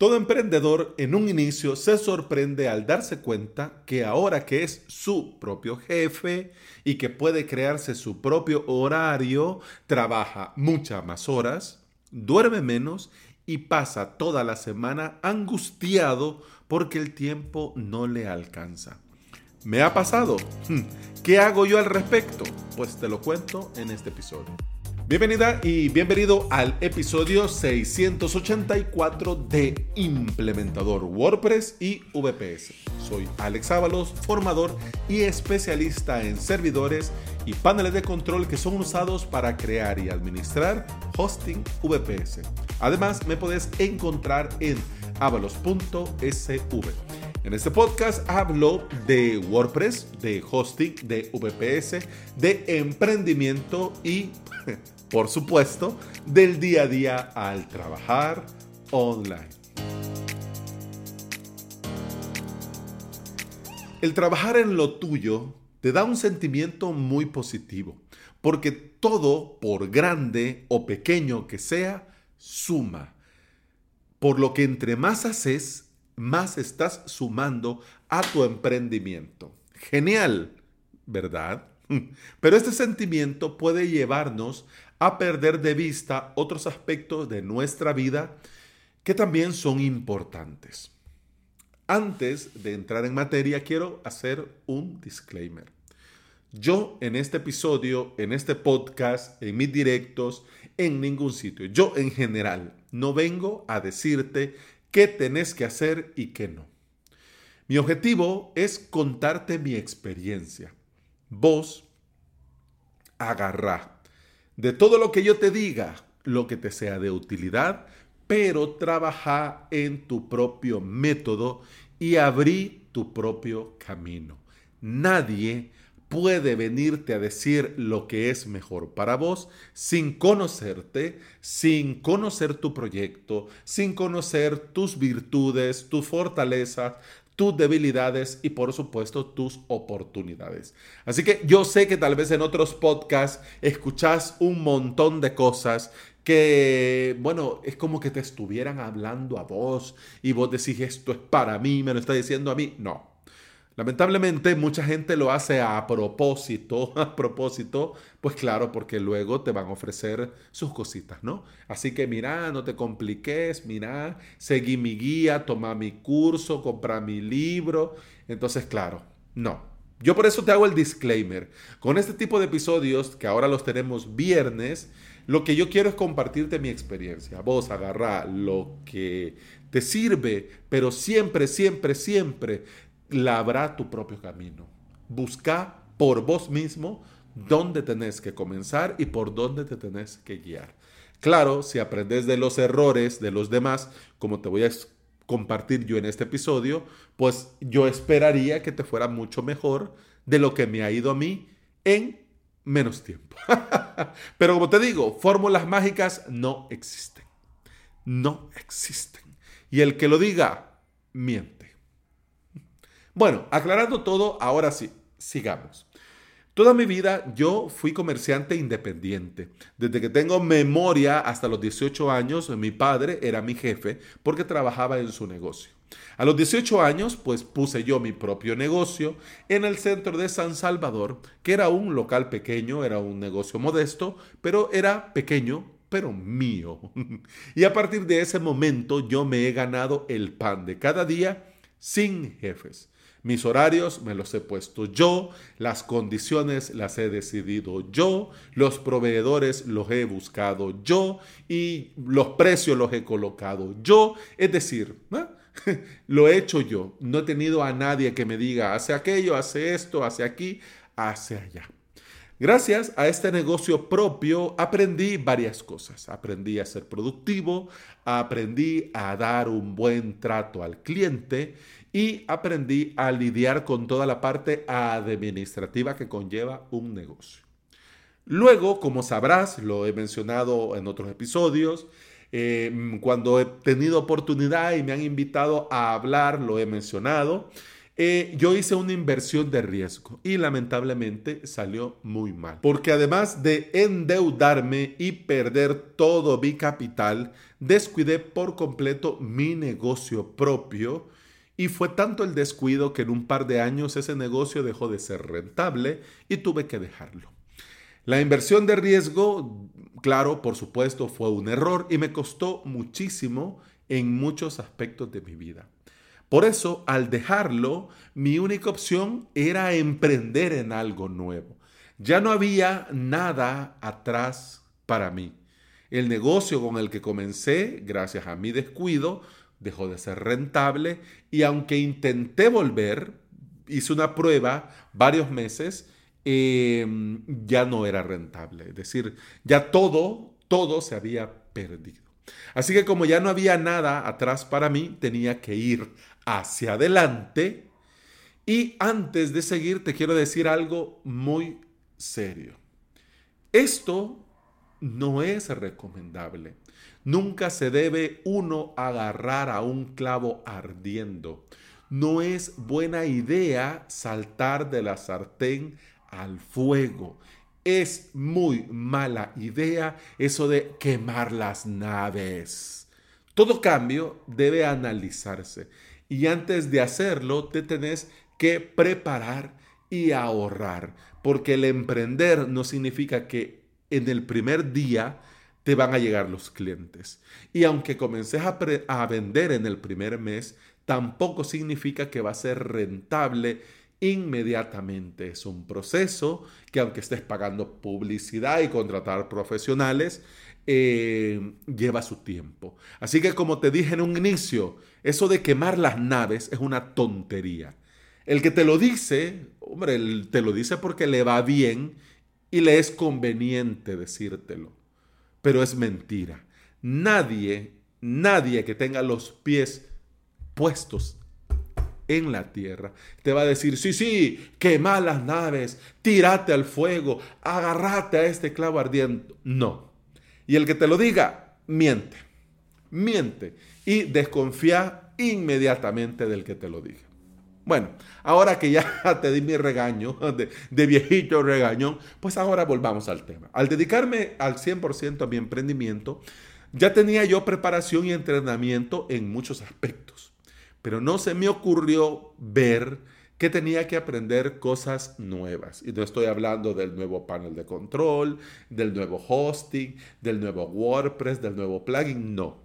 Todo emprendedor en un inicio se sorprende al darse cuenta que ahora que es su propio jefe y que puede crearse su propio horario, trabaja muchas más horas, duerme menos y pasa toda la semana angustiado porque el tiempo no le alcanza. ¿Me ha pasado? Hmm. ¿Qué hago yo al respecto? Pues te lo cuento en este episodio. Bienvenida y bienvenido al episodio 684 de Implementador WordPress y VPS. Soy Alex Ábalos, formador y especialista en servidores y paneles de control que son usados para crear y administrar hosting VPS. Además, me puedes encontrar en avalos.sv. En este podcast hablo de WordPress, de hosting, de VPS, de emprendimiento y, por supuesto, del día a día al trabajar online. El trabajar en lo tuyo te da un sentimiento muy positivo, porque todo, por grande o pequeño que sea, suma. Por lo que entre más haces, más estás sumando a tu emprendimiento. Genial, ¿verdad? Pero este sentimiento puede llevarnos a perder de vista otros aspectos de nuestra vida que también son importantes. Antes de entrar en materia, quiero hacer un disclaimer. Yo en este episodio, en este podcast, en mis directos, en ningún sitio, yo en general, no vengo a decirte qué tenés que hacer y qué no. Mi objetivo es contarte mi experiencia. Vos agarrá de todo lo que yo te diga, lo que te sea de utilidad, pero trabaja en tu propio método y abrí tu propio camino. Nadie puede venirte a decir lo que es mejor para vos sin conocerte, sin conocer tu proyecto, sin conocer tus virtudes, tus fortalezas, tus debilidades y por supuesto tus oportunidades. Así que yo sé que tal vez en otros podcasts escuchás un montón de cosas que, bueno, es como que te estuvieran hablando a vos y vos decís esto es para mí, me lo está diciendo a mí. No, Lamentablemente mucha gente lo hace a propósito, a propósito, pues claro, porque luego te van a ofrecer sus cositas, ¿no? Así que mira, no te compliques, mira, seguí mi guía, toma mi curso, compra mi libro. Entonces, claro, no. Yo por eso te hago el disclaimer. Con este tipo de episodios, que ahora los tenemos viernes, lo que yo quiero es compartirte mi experiencia. Vos agarra lo que te sirve, pero siempre, siempre, siempre labra tu propio camino. Busca por vos mismo dónde tenés que comenzar y por dónde te tenés que guiar. Claro, si aprendes de los errores de los demás, como te voy a compartir yo en este episodio, pues yo esperaría que te fuera mucho mejor de lo que me ha ido a mí en menos tiempo. Pero como te digo, fórmulas mágicas no existen. No existen. Y el que lo diga, miente. Bueno, aclarando todo, ahora sí, sigamos. Toda mi vida yo fui comerciante independiente. Desde que tengo memoria hasta los 18 años, mi padre era mi jefe porque trabajaba en su negocio. A los 18 años, pues puse yo mi propio negocio en el centro de San Salvador, que era un local pequeño, era un negocio modesto, pero era pequeño, pero mío. Y a partir de ese momento yo me he ganado el pan de cada día sin jefes. Mis horarios me los he puesto yo, las condiciones las he decidido yo, los proveedores los he buscado yo y los precios los he colocado yo. Es decir, lo he hecho yo. No he tenido a nadie que me diga, hace aquello, hace esto, hace aquí, hace allá. Gracias a este negocio propio aprendí varias cosas. Aprendí a ser productivo, aprendí a dar un buen trato al cliente y aprendí a lidiar con toda la parte administrativa que conlleva un negocio. Luego, como sabrás, lo he mencionado en otros episodios, eh, cuando he tenido oportunidad y me han invitado a hablar, lo he mencionado, eh, yo hice una inversión de riesgo y lamentablemente salió muy mal. Porque además de endeudarme y perder todo mi capital, descuidé por completo mi negocio propio y fue tanto el descuido que en un par de años ese negocio dejó de ser rentable y tuve que dejarlo. La inversión de riesgo, claro, por supuesto, fue un error y me costó muchísimo en muchos aspectos de mi vida. Por eso, al dejarlo, mi única opción era emprender en algo nuevo. Ya no había nada atrás para mí. El negocio con el que comencé, gracias a mi descuido, dejó de ser rentable y aunque intenté volver, hice una prueba varios meses, em, ya no era rentable. Es decir, ya todo, todo se había perdido. Así que como ya no había nada atrás para mí, tenía que ir hacia adelante. Y antes de seguir, te quiero decir algo muy serio. Esto no es recomendable. Nunca se debe uno agarrar a un clavo ardiendo. No es buena idea saltar de la sartén al fuego. Es muy mala idea eso de quemar las naves. Todo cambio debe analizarse y antes de hacerlo te tenés que preparar y ahorrar, porque el emprender no significa que en el primer día te van a llegar los clientes. Y aunque comences a, a vender en el primer mes, tampoco significa que va a ser rentable inmediatamente. Es un proceso que aunque estés pagando publicidad y contratar profesionales, eh, lleva su tiempo. Así que como te dije en un inicio, eso de quemar las naves es una tontería. El que te lo dice, hombre, te lo dice porque le va bien y le es conveniente decírtelo. Pero es mentira. Nadie, nadie que tenga los pies puestos en la tierra te va a decir, sí, sí, quema las naves, tírate al fuego, agárrate a este clavo ardiente. No. Y el que te lo diga, miente, miente y desconfía inmediatamente del que te lo diga. Bueno, ahora que ya te di mi regaño, de, viejito regañón, pues ahora volvamos al tema. Al dedicarme al 100% a mi emprendimiento, ya tenía yo preparación y entrenamiento en muchos aspectos, pero no se me ocurrió ver que tenía que aprender cosas nuevas. Y no estoy hablando del nuevo panel de control, del nuevo hosting, del nuevo WordPress, del nuevo plugin, no.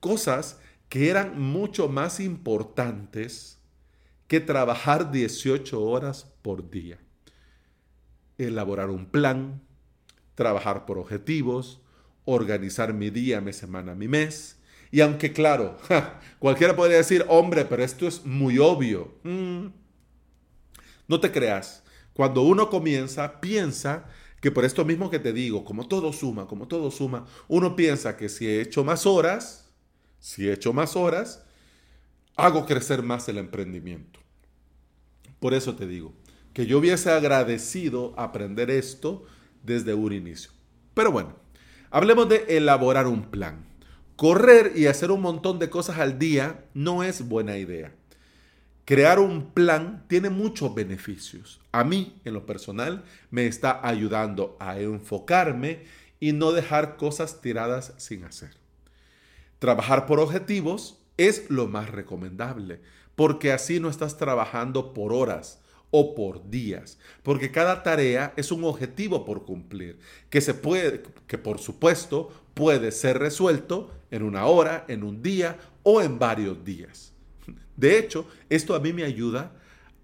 Cosas que eran mucho más importantes que trabajar 18 horas por día. Elaborar un plan, trabajar por objetivos, organizar mi día, mi semana, mi mes. Y aunque claro, cualquiera podría decir, hombre, pero esto es muy obvio. Mm, no te creas. Cuando uno comienza, piensa que por esto mismo que te digo, como todo suma, como todo suma, uno piensa que si he hecho más horas, si he hecho más horas, hago crecer más el emprendimiento. Por eso te digo, que yo hubiese agradecido aprender esto desde un inicio. Pero bueno, hablemos de elaborar un plan. Correr y hacer un montón de cosas al día no es buena idea. Crear un plan tiene muchos beneficios. A mí, en lo personal, me está ayudando a enfocarme y no dejar cosas tiradas sin hacer. Trabajar por objetivos es lo más recomendable, porque así no estás trabajando por horas o por días, porque cada tarea es un objetivo por cumplir, que se puede que por supuesto puede ser resuelto en una hora, en un día o en varios días. De hecho, esto a mí me ayuda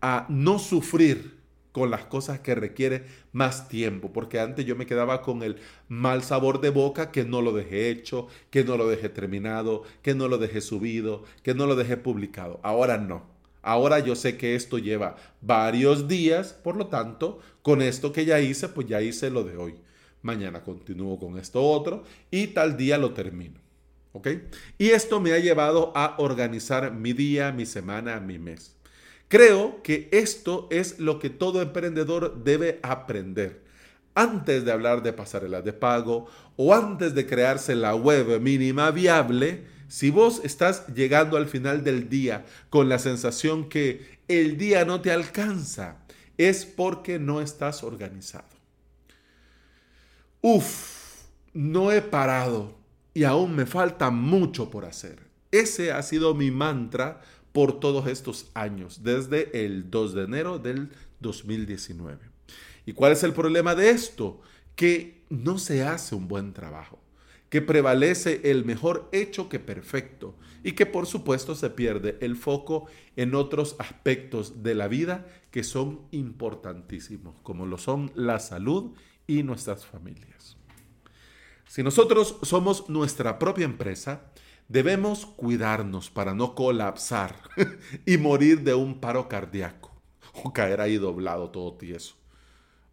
a no sufrir con las cosas que requiere más tiempo, porque antes yo me quedaba con el mal sabor de boca que no lo dejé hecho, que no lo dejé terminado, que no lo dejé subido, que no lo dejé publicado. Ahora no. Ahora yo sé que esto lleva varios días, por lo tanto, con esto que ya hice, pues ya hice lo de hoy. Mañana continúo con esto otro y tal día lo termino. Y esto me ha llevado a organizar mi día, mi semana, mi mes. Creo que esto es lo que todo emprendedor debe aprender. Antes de hablar de pasarelas de pago o antes de crearse la web mínima viable, si vos estás llegando al final del día con la sensación que el día no te alcanza, es porque no estás organizado. Uf, no he parado y aún me falta mucho por hacer. Ese ha sido mi mantra por todos estos años, desde el 2 de enero del 2019. ¿Y cuál es el problema de esto? Que no se hace un buen trabajo, que prevalece el mejor hecho que perfecto y que por supuesto se pierde el foco en otros aspectos de la vida que son importantísimos, como lo son la salud y nuestras familias. Si nosotros somos nuestra propia empresa, debemos cuidarnos para no colapsar y morir de un paro cardíaco o caer ahí doblado todo tieso.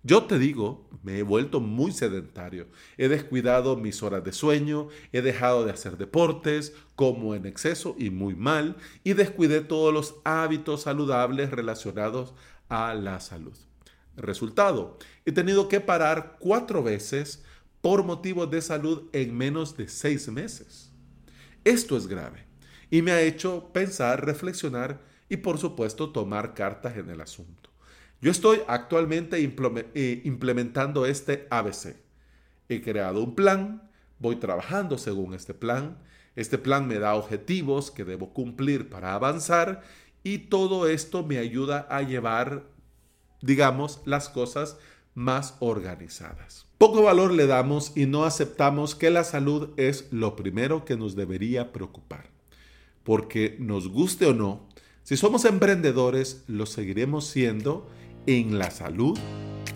Yo te digo, me he vuelto muy sedentario. He descuidado mis horas de sueño, he dejado de hacer deportes, como en exceso y muy mal, y descuidé todos los hábitos saludables relacionados a la salud. Resultado, he tenido que parar cuatro veces por motivos de salud en menos de seis meses. Esto es grave y me ha hecho pensar, reflexionar y por supuesto tomar cartas en el asunto. Yo estoy actualmente eh, implementando este ABC. He creado un plan, voy trabajando según este plan. Este plan me da objetivos que debo cumplir para avanzar y todo esto me ayuda a llevar, digamos, las cosas más organizadas. Poco valor le damos y no aceptamos que la salud es lo primero que nos debería preocupar. Porque nos guste o no, si somos emprendedores, lo seguiremos siendo en la salud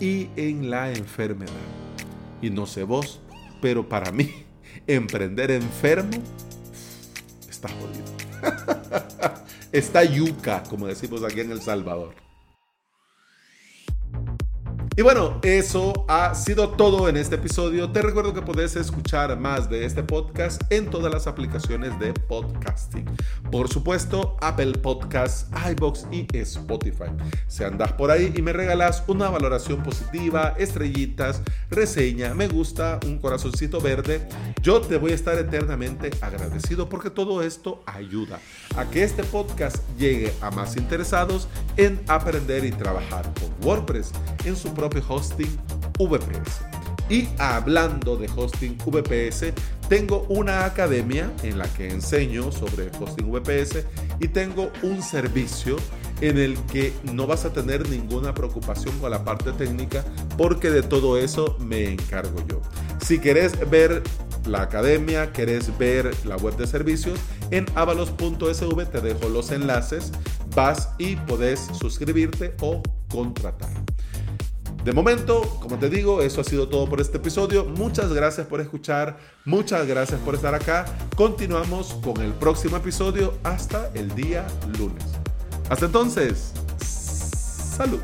y en la enfermedad. Y no sé vos, pero para mí, emprender enfermo está jodido. está yuca, como decimos aquí en El Salvador. Y bueno, eso ha sido todo en este episodio. Te recuerdo que puedes escuchar más de este podcast en todas las aplicaciones de podcasting. Por supuesto, Apple Podcasts, iBox y Spotify. Si andas por ahí y me regalas una valoración positiva, estrellitas, reseña, me gusta, un corazoncito verde, yo te voy a estar eternamente agradecido porque todo esto ayuda a que este podcast llegue a más interesados en aprender y trabajar con WordPress en su propio hosting VPS. Y hablando de hosting VPS, tengo una academia en la que enseño sobre hosting VPS y tengo un servicio en el que no vas a tener ninguna preocupación con la parte técnica porque de todo eso me encargo yo. Si querés ver la academia, querés ver la web de servicios, en avalos.sv te dejo los enlaces, vas y podés suscribirte o contratar. De momento, como te digo, eso ha sido todo por este episodio. Muchas gracias por escuchar, muchas gracias por estar acá. Continuamos con el próximo episodio hasta el día lunes. Hasta entonces, salud.